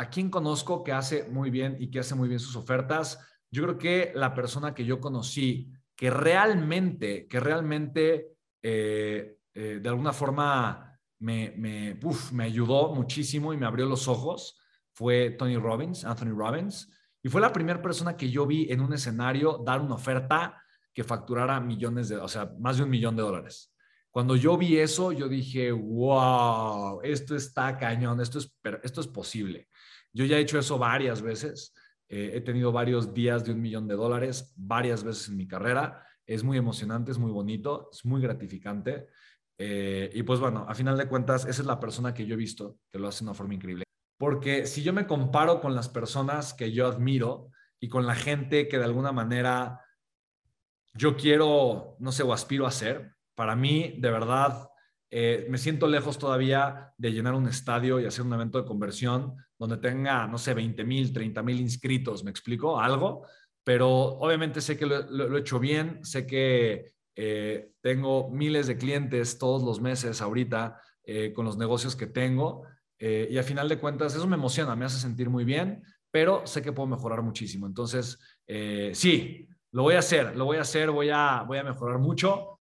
¿a quién conozco que hace muy bien y que hace muy bien sus ofertas? Yo creo que la persona que yo conocí que realmente, que realmente eh, eh, de alguna forma me, me, me ayudó muchísimo y me abrió los ojos fue Tony Robbins, Anthony Robbins, y fue la primera persona que yo vi en un escenario dar una oferta que facturara millones de, o sea, más de un millón de dólares. Cuando yo vi eso, yo dije, wow, esto está cañón, esto es, esto es posible. Yo ya he hecho eso varias veces. Eh, he tenido varios días de un millón de dólares, varias veces en mi carrera. Es muy emocionante, es muy bonito, es muy gratificante. Eh, y pues bueno, a final de cuentas, esa es la persona que yo he visto que lo hace de una forma increíble. Porque si yo me comparo con las personas que yo admiro y con la gente que de alguna manera yo quiero, no sé, o aspiro a ser, para mí, de verdad, eh, me siento lejos todavía de llenar un estadio y hacer un evento de conversión donde tenga, no sé, 20 mil, 30 mil inscritos, ¿me explico? Algo, pero obviamente sé que lo, he hecho bien, sé que eh, tengo miles de clientes todos los meses ahorita eh, con los negocios que tengo y a final de cuentas eso me emociona, me hace sentir muy bien, pero sé que puedo mejorar muchísimo. Entonces, sí, lo voy a hacer, lo voy a hacer, voy a, voy a mejorar mucho